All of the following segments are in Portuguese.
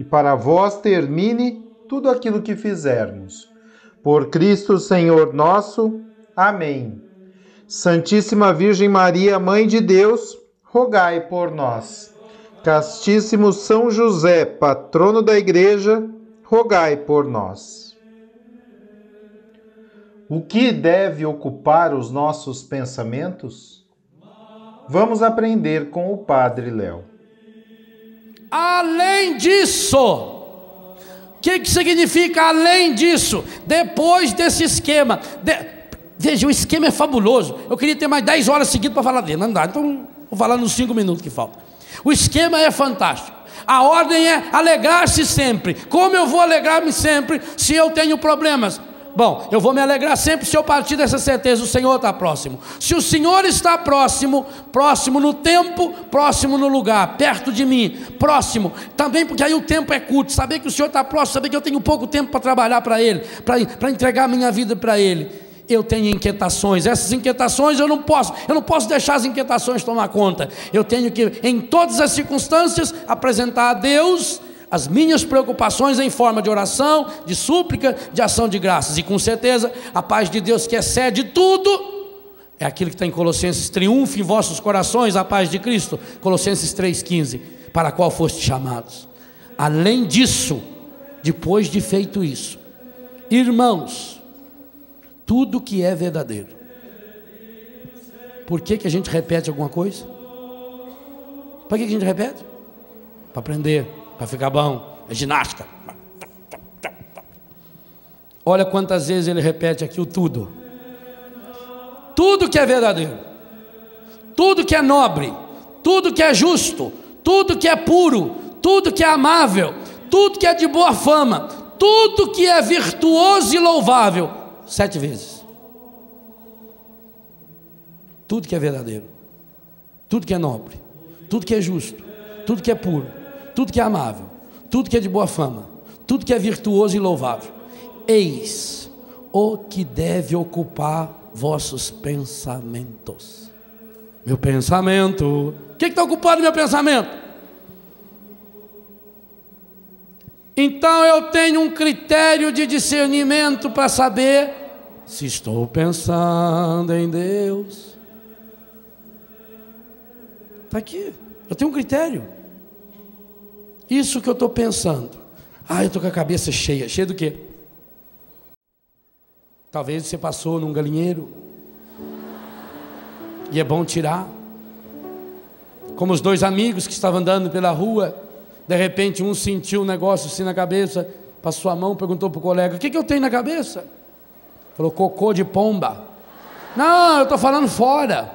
e para vós termine tudo aquilo que fizermos. Por Cristo Senhor nosso. Amém. Santíssima Virgem Maria, Mãe de Deus, rogai por nós. Castíssimo São José, patrono da Igreja, rogai por nós. O que deve ocupar os nossos pensamentos? Vamos aprender com o Padre Léo. Além disso, o que, que significa além disso? Depois desse esquema, de, veja, o esquema é fabuloso. Eu queria ter mais 10 horas seguidas para falar dele, não dá, então vou falar nos 5 minutos que faltam. O esquema é fantástico. A ordem é alegrar-se sempre. Como eu vou alegrar-me sempre se eu tenho problemas? Bom, eu vou me alegrar sempre se eu partir dessa certeza, o Senhor está próximo. Se o Senhor está próximo, próximo no tempo, próximo no lugar, perto de mim, próximo, também porque aí o tempo é curto, saber que o Senhor está próximo, saber que eu tenho pouco tempo para trabalhar para Ele, para entregar minha vida para Ele. Eu tenho inquietações, essas inquietações eu não posso, eu não posso deixar as inquietações tomar conta. Eu tenho que, em todas as circunstâncias, apresentar a Deus as minhas preocupações em forma de oração, de súplica, de ação de graças. E com certeza, a paz de Deus que excede tudo, é aquilo que está em Colossenses: triunfe em vossos corações a paz de Cristo. Colossenses 3,15, para a qual foste chamados. Além disso, depois de feito isso, irmãos, tudo que é verdadeiro. Por que, que a gente repete alguma coisa? Para que, que a gente repete? Para aprender para ficar bom. É ginástica. Olha quantas vezes ele repete aqui o tudo. Tudo que é verdadeiro, tudo que é nobre, tudo que é justo, tudo que é puro, tudo que é amável, tudo que é de boa fama, tudo que é virtuoso e louvável. Sete vezes. Tudo que é verdadeiro, tudo que é nobre, tudo que é justo, tudo que é puro, tudo que é amável, tudo que é de boa fama, tudo que é virtuoso e louvável. Eis o que deve ocupar vossos pensamentos. Meu pensamento. O que está ocupando meu pensamento? Então eu tenho um critério de discernimento para saber se estou pensando em Deus. Está aqui. Eu tenho um critério. Isso que eu estou pensando. Ah, eu estou com a cabeça cheia. Cheia do quê? Talvez você passou num galinheiro. E é bom tirar. Como os dois amigos que estavam andando pela rua, de repente um sentiu um negócio assim na cabeça, passou a mão, perguntou para o colega: O que, que eu tenho na cabeça? Falou: Cocô de pomba. Não, eu estou falando fora.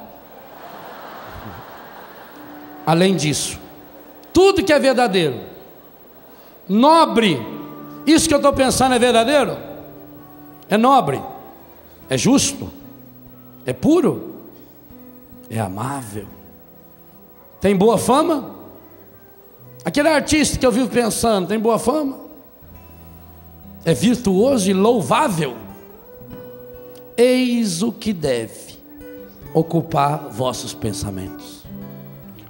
Além disso, tudo que é verdadeiro, nobre, isso que eu estou pensando é verdadeiro? É nobre, é justo, é puro, é amável, tem boa fama? Aquele artista que eu vivo pensando, tem boa fama? É virtuoso e louvável? Eis o que deve ocupar vossos pensamentos.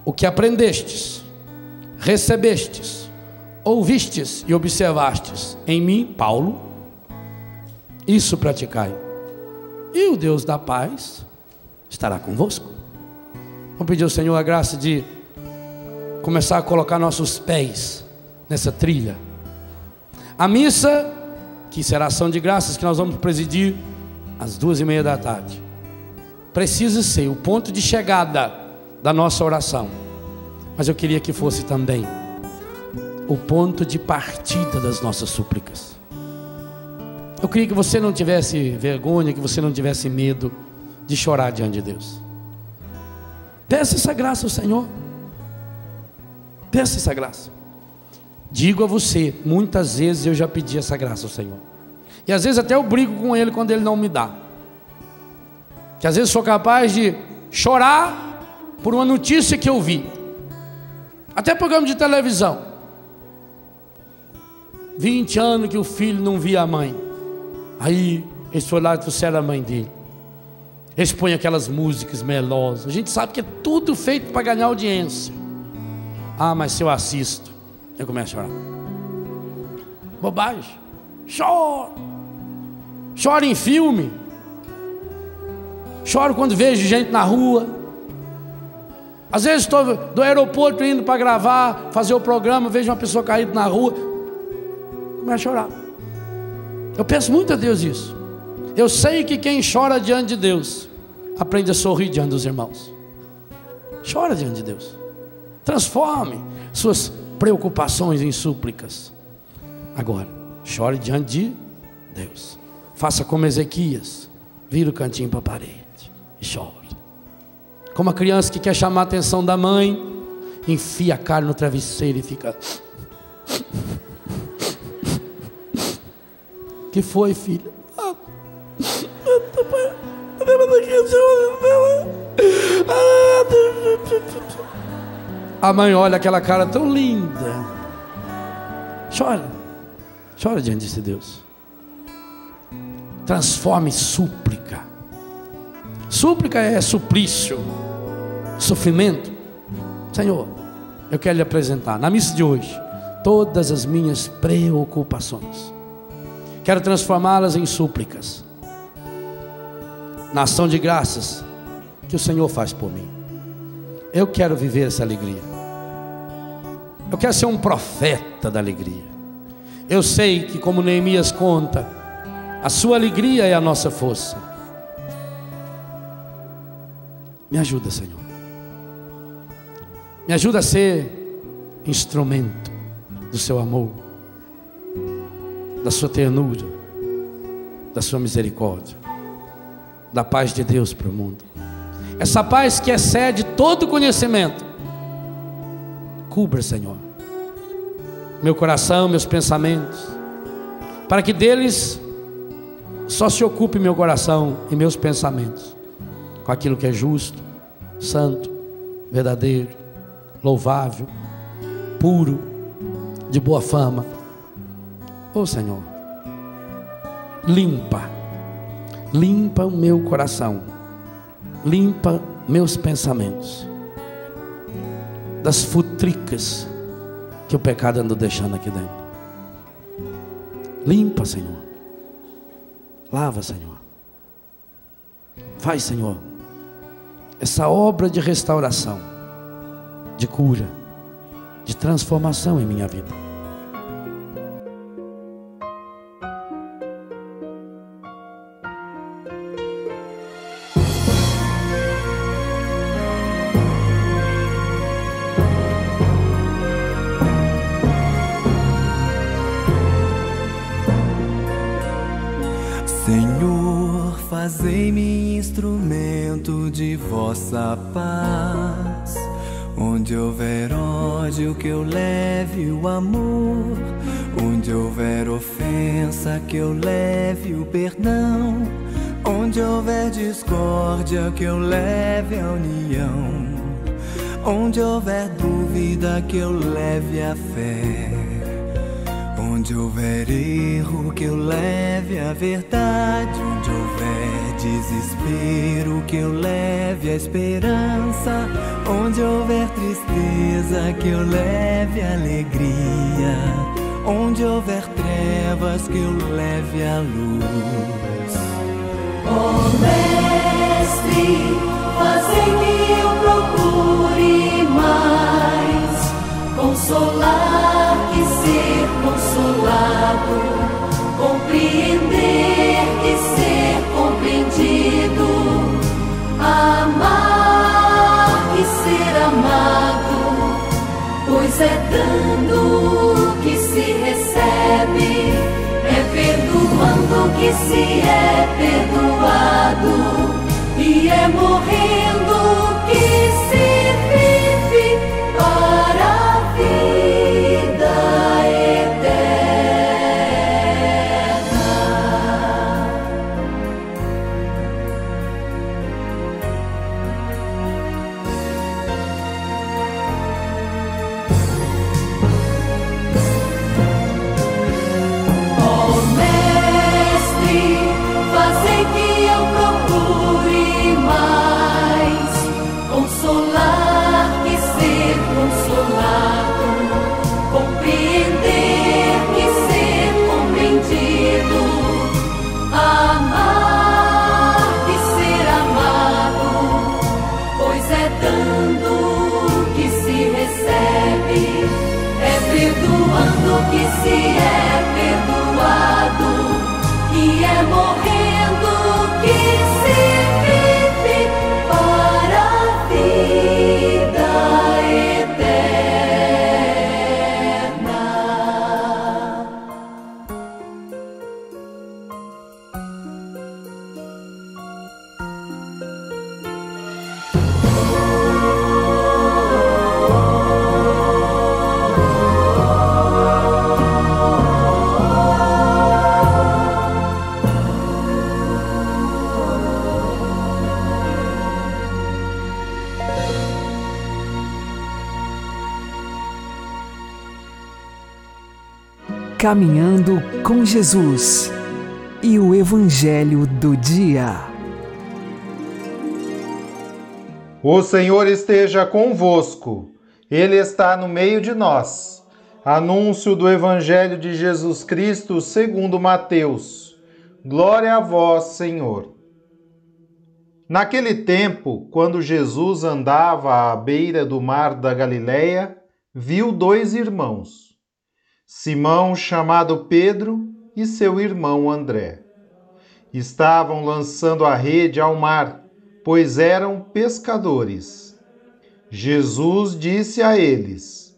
O que aprendestes recebestes, ouvistes e observastes em mim, Paulo, isso praticai. E o Deus da paz estará convosco. Vamos pedir ao Senhor a graça de começar a colocar nossos pés nessa trilha. A missa que será ação de graças que nós vamos presidir às duas e meia da tarde, precisa ser o ponto de chegada da nossa oração. Mas eu queria que fosse também o ponto de partida das nossas súplicas. Eu queria que você não tivesse vergonha, que você não tivesse medo de chorar diante de Deus. Peça essa graça ao Senhor. Peça essa graça. Digo a você, muitas vezes eu já pedi essa graça ao Senhor. E às vezes até eu brigo com Ele quando Ele não me dá. Que às vezes sou capaz de chorar por uma notícia que eu vi. Até programa de televisão. 20 anos que o filho não via a mãe. Aí eles foram lá e trouxeram a mãe dele. Eles põem aquelas músicas melosas. A gente sabe que é tudo feito para ganhar audiência. Ah, mas se eu assisto, eu começo a chorar. Bobagem. Choro. Choro em filme. Choro quando vejo gente na rua. Às vezes estou do aeroporto indo para gravar, fazer o programa, vejo uma pessoa caída na rua. Começo a chorar. Eu peço muito a Deus isso. Eu sei que quem chora diante de Deus aprende a sorrir diante dos irmãos. Chora diante de Deus. Transforme suas preocupações em súplicas. Agora, chore diante de Deus. Faça como Ezequias. Vira o cantinho para a parede e chore. Como a criança que quer chamar a atenção da mãe, enfia a cara no travesseiro e fica. que foi, filha? A mãe olha aquela cara tão linda. Chora. Chora diante de Deus. Transforme súplica. Súplica é suplício, sofrimento. Senhor, eu quero lhe apresentar na missa de hoje todas as minhas preocupações. Quero transformá-las em súplicas na ação de graças que o Senhor faz por mim. Eu quero viver essa alegria. Eu quero ser um profeta da alegria. Eu sei que, como Neemias conta, a sua alegria é a nossa força. Me ajuda, Senhor. Me ajuda a ser instrumento do seu amor, da sua ternura, da sua misericórdia da paz de Deus para o mundo. Essa paz que excede todo conhecimento. Cubra, Senhor, meu coração, meus pensamentos, para que deles só se ocupe meu coração e meus pensamentos com aquilo que é justo, santo, verdadeiro, louvável, puro, de boa fama. Ô oh, Senhor, limpa limpa o meu coração, limpa meus pensamentos das futricas que o pecado andou deixando aqui dentro. Limpa, Senhor. Lava, Senhor. Faz, Senhor, essa obra de restauração, de cura, de transformação em minha vida. vossa paz. Que eu leve o amor. Onde houver ofensa, que eu leve o perdão. Onde houver discórdia, que eu leve a união. Onde houver dúvida, que eu leve a fé. Onde houver erro, que eu leve a verdade. Desespero, que eu leve a esperança. Onde houver tristeza, que eu leve alegria. Onde houver trevas, que eu leve a luz. Oh, Mestre, fazei que eu procure mais consolar que ser consolado, Compreender e ser compreendido, amar Caminhando com Jesus e o Evangelho do Dia. O Senhor esteja convosco, Ele está no meio de nós. Anúncio do Evangelho de Jesus Cristo segundo Mateus. Glória a vós, Senhor. Naquele tempo, quando Jesus andava à beira do mar da Galileia, viu dois irmãos, Simão, chamado Pedro, e seu irmão André. Estavam lançando a rede ao mar, pois eram pescadores. Jesus disse a eles: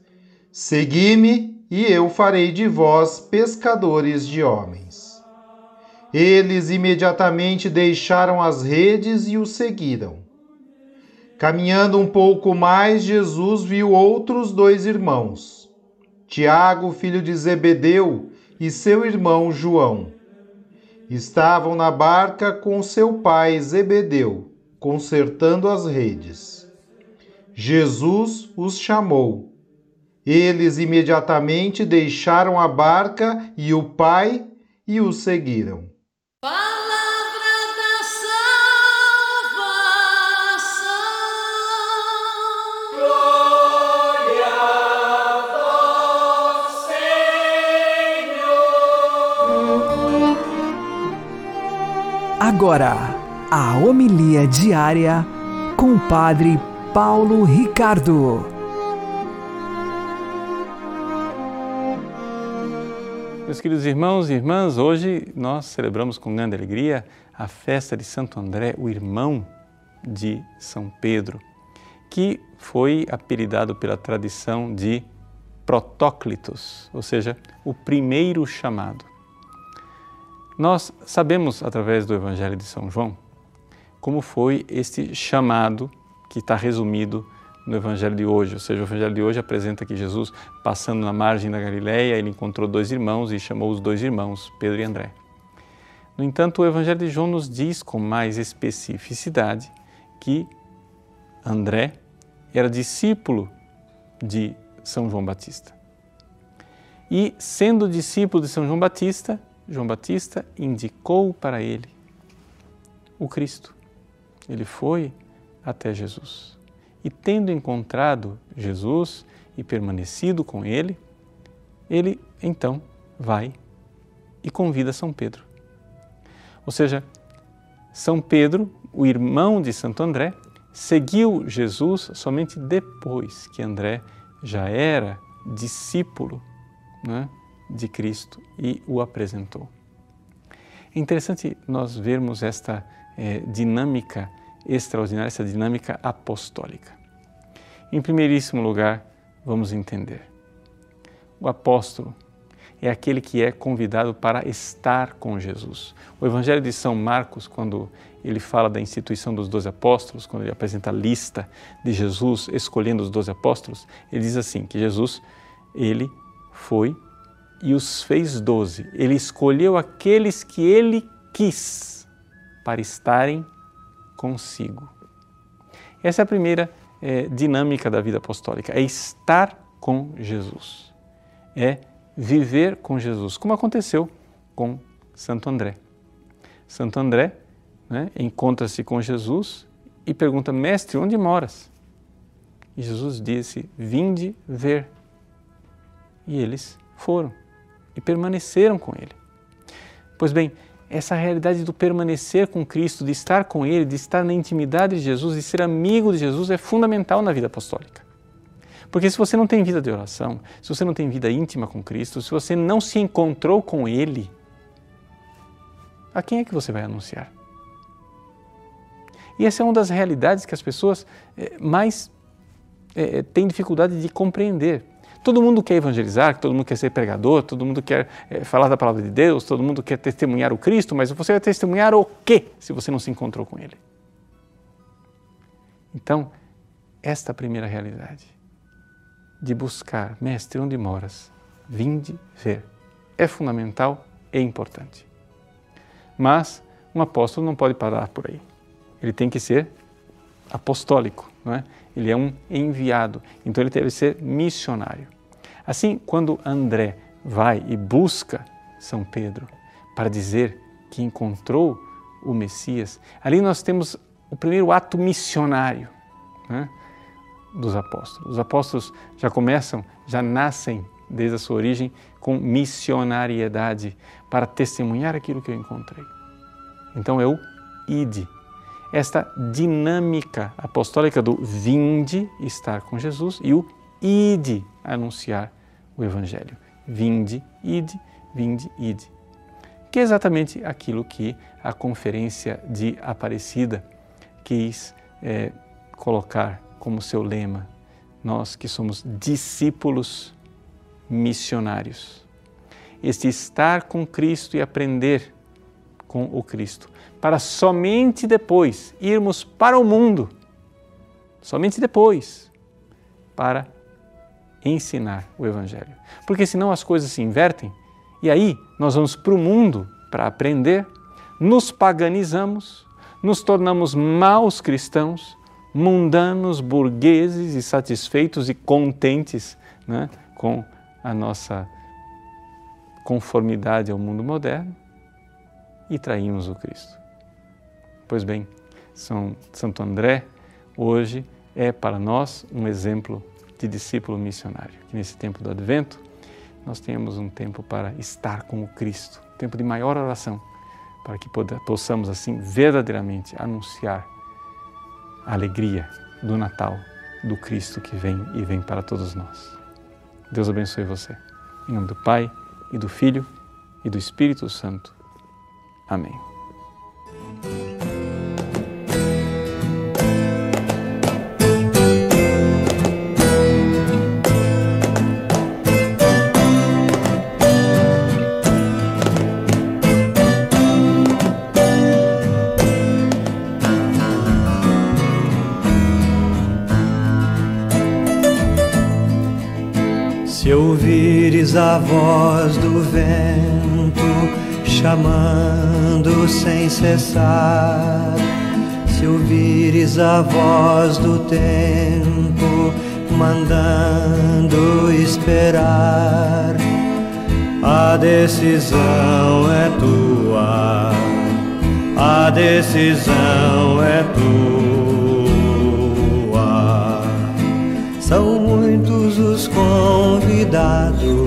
Segui-me, e eu farei de vós pescadores de homens. Eles imediatamente deixaram as redes e o seguiram. Caminhando um pouco mais, Jesus viu outros dois irmãos, Tiago, filho de Zebedeu, e seu irmão João. Estavam na barca com seu pai Zebedeu, consertando as redes. Jesus os chamou. Eles imediatamente deixaram a barca e o pai e o seguiram. Agora, a homilia diária com o Padre Paulo Ricardo. Meus queridos irmãos e irmãs, hoje nós celebramos com grande alegria a festa de Santo André, o irmão de São Pedro, que foi apelidado pela tradição de Protóclitos, ou seja, o primeiro chamado. Nós sabemos, através do Evangelho de São João, como foi este chamado que está resumido no Evangelho de hoje. Ou seja, o Evangelho de hoje apresenta que Jesus, passando na margem da Galileia, ele encontrou dois irmãos e chamou os dois irmãos, Pedro e André. No entanto, o Evangelho de João nos diz com mais especificidade que André era discípulo de São João Batista. E, sendo discípulo de São João Batista, João Batista indicou para ele o Cristo. Ele foi até Jesus. E tendo encontrado Jesus e permanecido com ele, ele então vai e convida São Pedro. Ou seja, São Pedro, o irmão de Santo André, seguiu Jesus somente depois que André já era discípulo né, de Cristo e o apresentou. É interessante nós vermos esta eh, dinâmica extraordinária, essa dinâmica apostólica. Em primeiríssimo lugar, vamos entender. O apóstolo é aquele que é convidado para estar com Jesus. O Evangelho de São Marcos, quando ele fala da instituição dos doze apóstolos, quando ele apresenta a lista de Jesus escolhendo os doze apóstolos, ele diz assim, que Jesus, ele foi e os fez doze. Ele escolheu aqueles que ele quis para estarem consigo. Essa é a primeira é, dinâmica da vida apostólica, é estar com Jesus, é viver com Jesus, como aconteceu com Santo André. Santo André né, encontra-se com Jesus e pergunta: Mestre, onde moras? E Jesus disse: Vinde ver. E eles foram e permaneceram com ele. Pois bem, essa realidade do permanecer com Cristo, de estar com Ele, de estar na intimidade de Jesus, de ser amigo de Jesus, é fundamental na vida apostólica. Porque se você não tem vida de oração, se você não tem vida íntima com Cristo, se você não se encontrou com Ele, a quem é que você vai anunciar? E essa é uma das realidades que as pessoas eh, mais é, têm dificuldade de compreender. Todo mundo quer evangelizar, todo mundo quer ser pregador, todo mundo quer é, falar da palavra de Deus, todo mundo quer testemunhar o Cristo, mas você vai testemunhar o quê se você não se encontrou com Ele? Então, esta primeira realidade de buscar, mestre, onde moras, vinde ver, é fundamental e importante. Mas um apóstolo não pode parar por aí. Ele tem que ser apostólico, não é? Ele é um enviado, então ele deve ser missionário. Assim, quando André vai e busca São Pedro para dizer que encontrou o Messias, ali nós temos o primeiro ato missionário né, dos apóstolos. Os apóstolos já começam, já nascem desde a sua origem com missionariedade para testemunhar aquilo que eu encontrei. Então eu ide. Esta dinâmica apostólica do vinde estar com Jesus e o ide anunciar o Evangelho. Vinde, ide, vinde, ide. Que é exatamente aquilo que a Conferência de Aparecida quis é, colocar como seu lema. Nós que somos discípulos missionários. Este estar com Cristo e aprender com o Cristo, para somente depois irmos para o mundo, somente depois, para ensinar o Evangelho. Porque senão as coisas se invertem e aí nós vamos para o mundo para aprender, nos paganizamos, nos tornamos maus cristãos, mundanos, burgueses e satisfeitos e contentes né, com a nossa conformidade ao mundo moderno e traímos o Cristo. Pois bem, São Santo André hoje é para nós um exemplo de discípulo missionário. Que nesse tempo do advento nós tenhamos um tempo para estar com o Cristo, um tempo de maior oração, para que possamos assim verdadeiramente anunciar a alegria do Natal, do Cristo que vem e vem para todos nós. Deus abençoe você. Em nome do Pai e do Filho e do Espírito Santo. Amém. A voz do vento chamando sem cessar, se ouvires a voz do tempo mandando esperar, a decisão é tua, a decisão é tua. São muitos os convidados,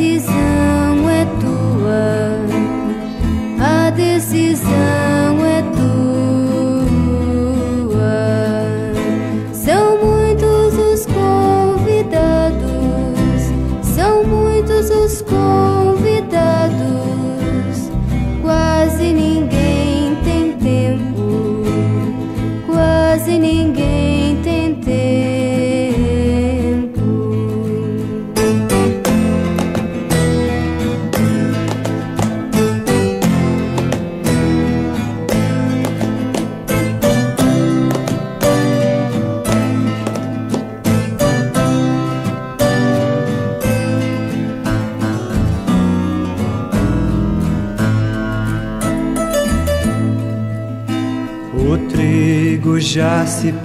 a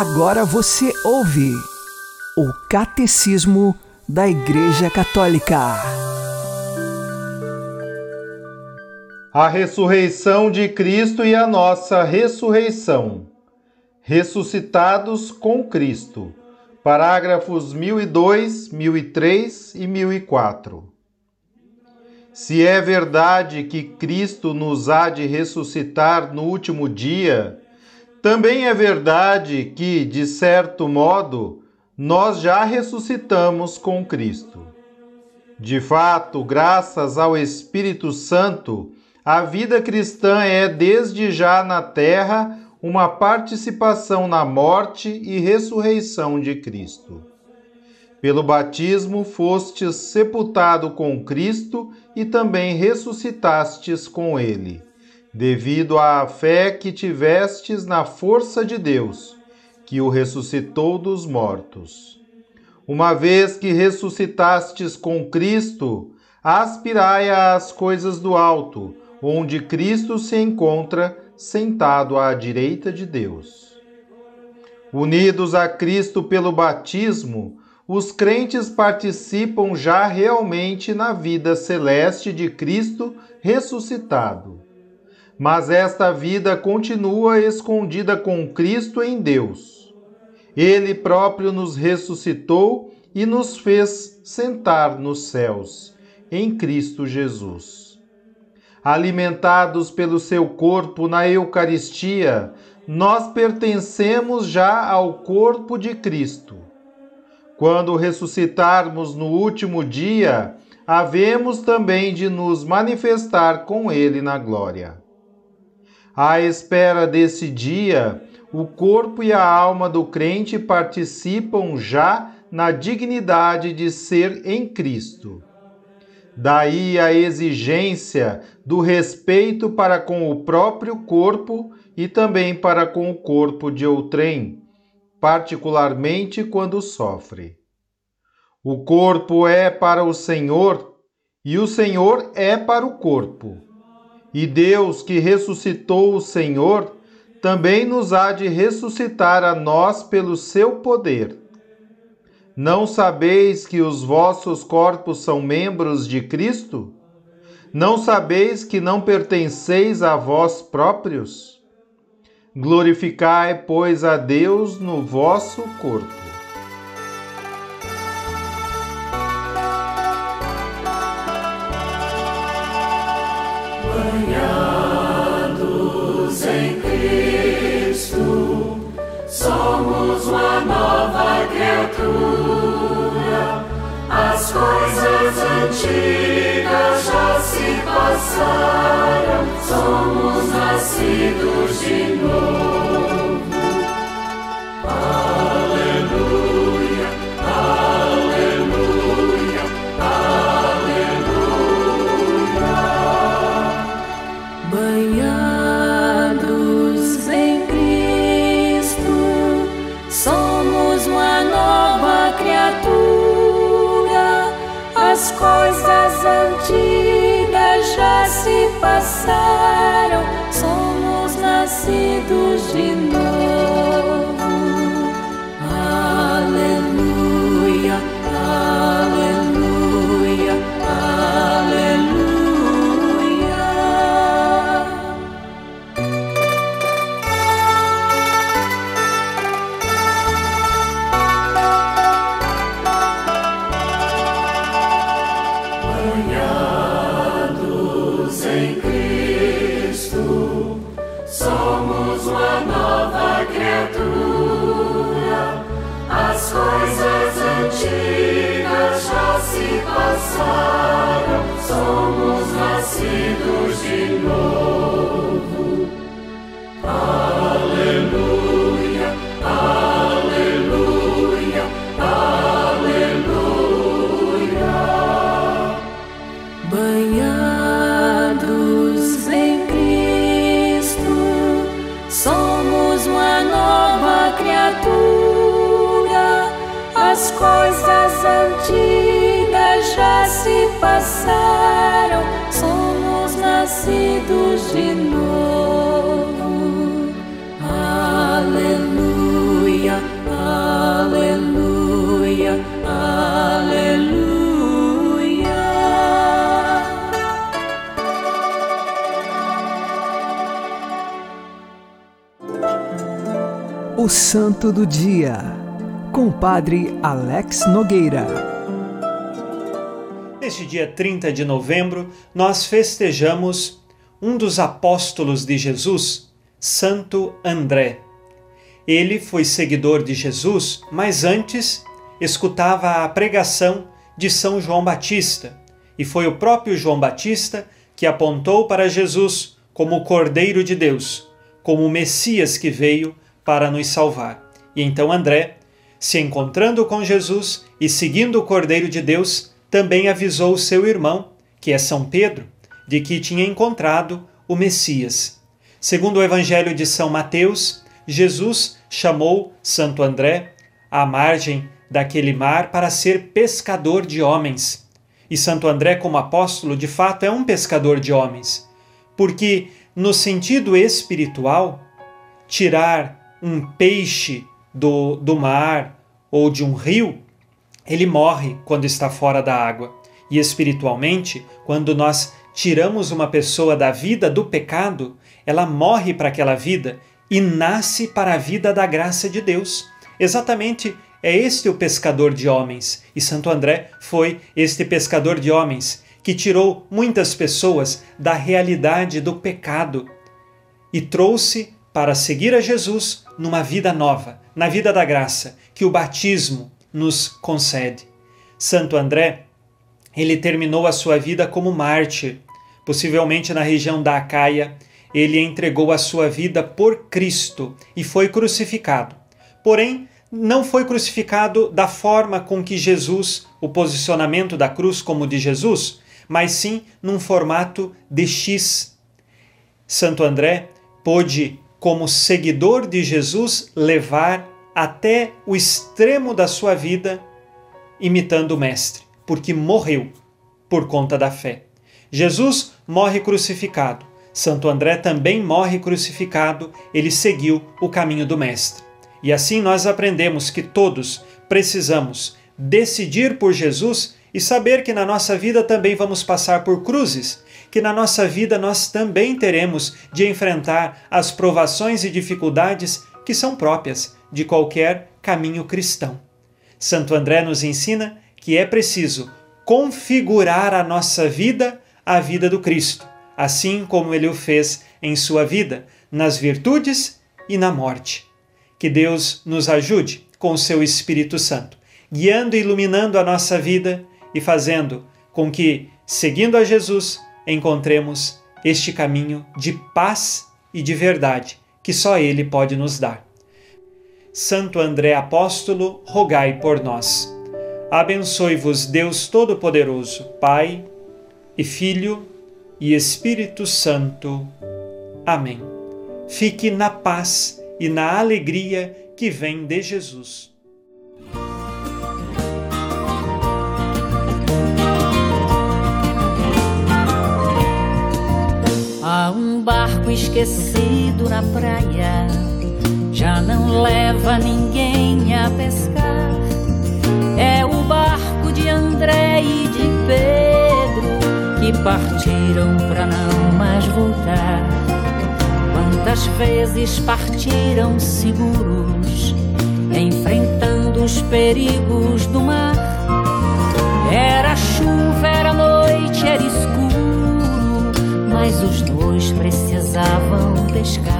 Agora você ouve o Catecismo da Igreja Católica. A ressurreição de Cristo e a nossa ressurreição. Ressuscitados com Cristo. Parágrafos 1002, 1003 e 1004. Se é verdade que Cristo nos há de ressuscitar no último dia, também é verdade que, de certo modo, nós já ressuscitamos com Cristo. De fato, graças ao Espírito Santo, a vida cristã é desde já na terra uma participação na morte e ressurreição de Cristo. Pelo batismo fostes sepultado com Cristo e também ressuscitastes com ele, devido à fé que tivestes na força de Deus, que o ressuscitou dos mortos. Uma vez que ressuscitastes com Cristo, aspirai às coisas do alto, onde Cristo se encontra sentado à direita de Deus. Unidos a Cristo pelo batismo, os crentes participam já realmente na vida celeste de Cristo ressuscitado. Mas esta vida continua escondida com Cristo em Deus. Ele próprio nos ressuscitou e nos fez sentar nos céus, em Cristo Jesus. Alimentados pelo seu corpo na Eucaristia, nós pertencemos já ao corpo de Cristo. Quando ressuscitarmos no último dia, havemos também de nos manifestar com Ele na glória. À espera desse dia, o corpo e a alma do crente participam já na dignidade de ser em Cristo. Daí a exigência do respeito para com o próprio corpo e também para com o corpo de outrem, particularmente quando sofre. O corpo é para o Senhor e o Senhor é para o corpo. E Deus, que ressuscitou o Senhor, também nos há de ressuscitar a nós pelo seu poder. Não sabeis que os vossos corpos são membros de Cristo? Não sabeis que não pertenceis a vós próprios? Glorificai, pois, a Deus no vosso corpo. Somos uma nova criatura. As coisas antigas já se passaram, somos nascidos de novo. Coisas antigas já se passaram, somos nascidos de novo. Passaram, somos nascidos de novo. Aleluia, aleluia, aleluia. O Santo do Dia, com o Padre Alex Nogueira. Neste dia 30 de novembro, nós festejamos um dos apóstolos de Jesus, Santo André. Ele foi seguidor de Jesus, mas antes escutava a pregação de São João Batista, e foi o próprio João Batista que apontou para Jesus como o Cordeiro de Deus, como o Messias que veio para nos salvar. E então André, se encontrando com Jesus e seguindo o Cordeiro de Deus, também avisou seu irmão, que é São Pedro, de que tinha encontrado o Messias. Segundo o Evangelho de São Mateus, Jesus chamou Santo André à margem daquele mar para ser pescador de homens. E Santo André, como apóstolo, de fato é um pescador de homens, porque, no sentido espiritual, tirar um peixe do, do mar ou de um rio, ele morre quando está fora da água. E espiritualmente, quando nós tiramos uma pessoa da vida do pecado, ela morre para aquela vida e nasce para a vida da graça de Deus. Exatamente é este o pescador de homens. E Santo André foi este pescador de homens que tirou muitas pessoas da realidade do pecado e trouxe para seguir a Jesus numa vida nova, na vida da graça, que o batismo nos concede. Santo André, ele terminou a sua vida como mártir, possivelmente na região da Acaia. Ele entregou a sua vida por Cristo e foi crucificado. Porém, não foi crucificado da forma com que Jesus, o posicionamento da cruz como de Jesus, mas sim num formato de X. Santo André pôde, como seguidor de Jesus, levar até o extremo da sua vida, imitando o Mestre, porque morreu por conta da fé. Jesus morre crucificado. Santo André também morre crucificado, ele seguiu o caminho do Mestre. E assim nós aprendemos que todos precisamos decidir por Jesus e saber que na nossa vida também vamos passar por cruzes, que na nossa vida nós também teremos de enfrentar as provações e dificuldades que são próprias de qualquer caminho cristão. Santo André nos ensina que é preciso configurar a nossa vida à vida do Cristo, assim como ele o fez em sua vida, nas virtudes e na morte. Que Deus nos ajude com seu Espírito Santo, guiando e iluminando a nossa vida e fazendo com que, seguindo a Jesus, encontremos este caminho de paz e de verdade que só Ele pode nos dar. Santo André Apóstolo, rogai por nós. Abençoe-vos Deus Todo-Poderoso, Pai e Filho e Espírito Santo. Amém. Fique na paz e na alegria que vem de Jesus. Há um barco esquecido na praia já não leva ninguém a pescar. É o barco de André e de Pedro que partiram para não mais voltar. Quantas vezes partiram seguros, enfrentando os perigos do mar? Era chuva, era noite, era escuro, mas os dois precisavam pescar.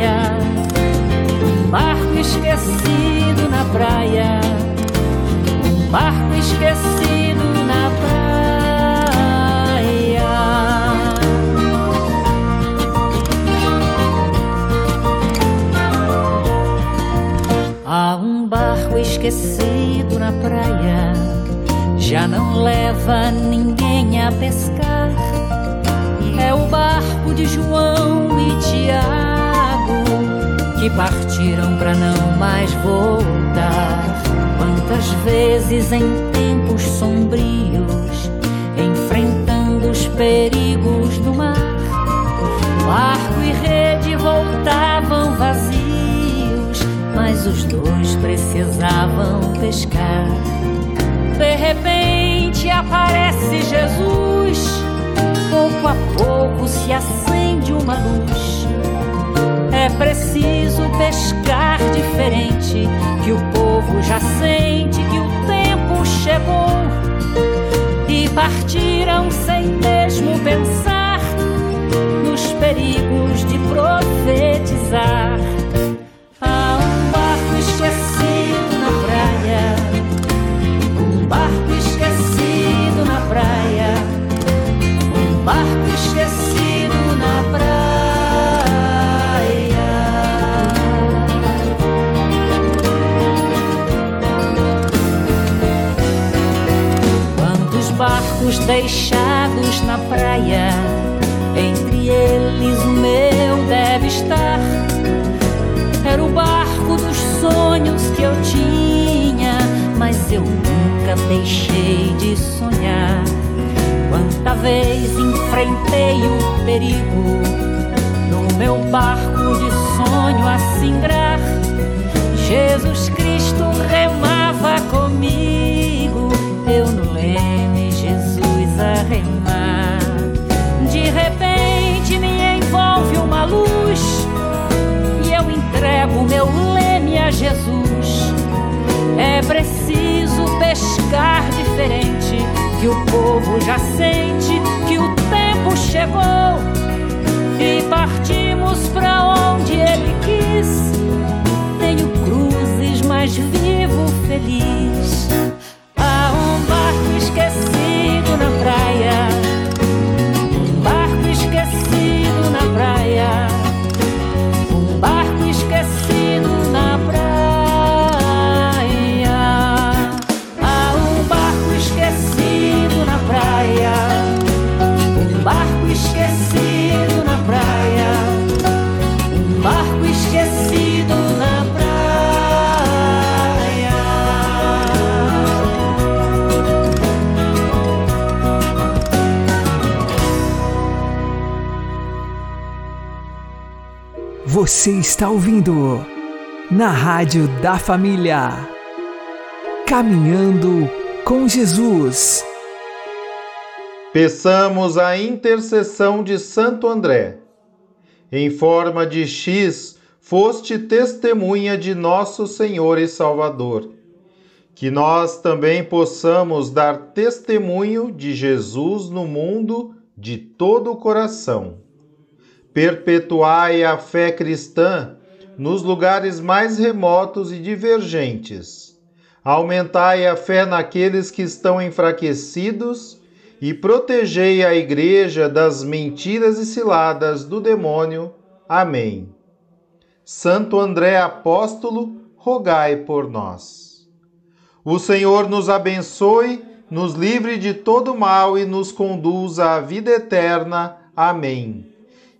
esquecido na praia, um barco esquecido na praia. Há um barco esquecido na praia, já não leva ninguém a pescar. É o barco de João e Tiago que partiram para não mais voltar. Quantas vezes em tempos sombrios, enfrentando os perigos do mar, barco e rede voltavam vazios, mas os dois precisavam pescar. De repente aparece Jesus, pouco a pouco se acende uma luz. É preciso pescar diferente, que o povo já sente que o tempo chegou. E partiram sem mesmo pensar nos perigos de profetizar. Deixados na praia, entre eles o meu deve estar. Era o barco dos sonhos que eu tinha, mas eu nunca deixei de sonhar. Quanta vez enfrentei o perigo no meu barco de sonho a singrar. Jesus Cristo remava comigo, Jesus. É preciso pescar diferente, que o povo já sente que o tempo chegou e partimos pra onde ele quis. Tenho cruzes, mas vivo feliz. Você está ouvindo na Rádio da Família. Caminhando com Jesus. Peçamos a intercessão de Santo André. Em forma de X, foste testemunha de nosso Senhor e Salvador. Que nós também possamos dar testemunho de Jesus no mundo de todo o coração. Perpetuai a fé cristã nos lugares mais remotos e divergentes. Aumentai a fé naqueles que estão enfraquecidos e protegei a Igreja das mentiras e ciladas do demônio. Amém. Santo André Apóstolo, rogai por nós. O Senhor nos abençoe, nos livre de todo mal e nos conduza à vida eterna. Amém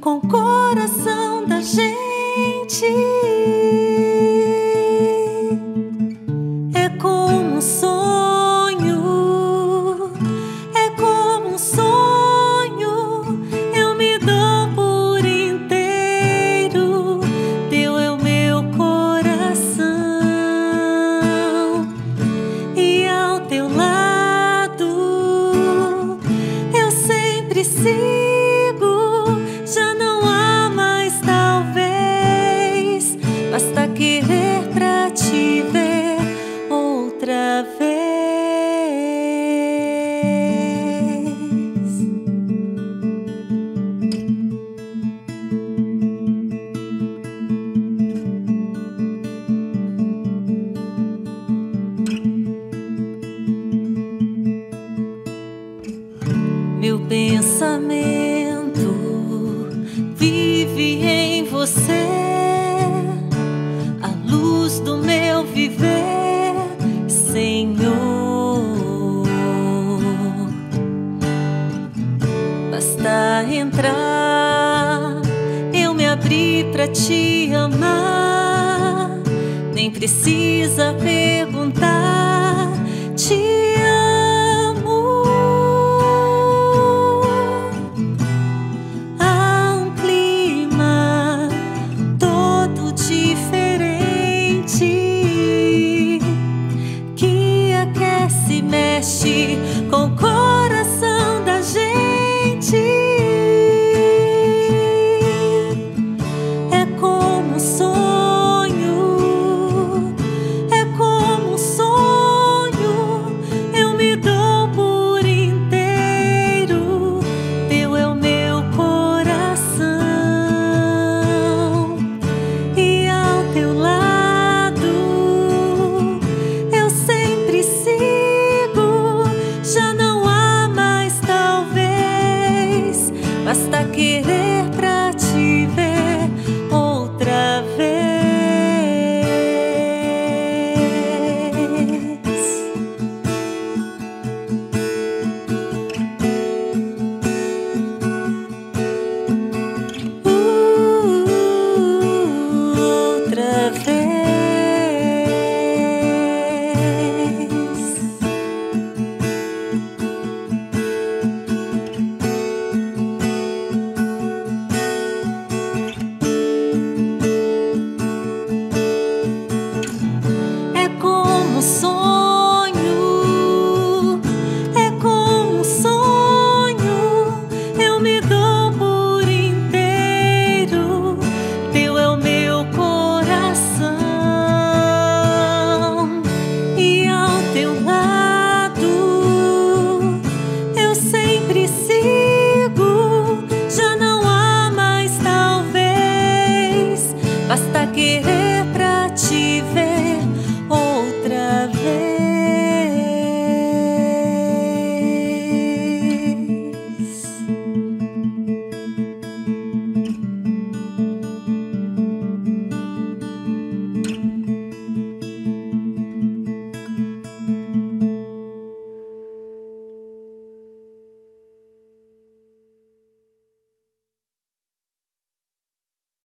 com o coração da gente. sofri para te amar, nem precisa perguntar.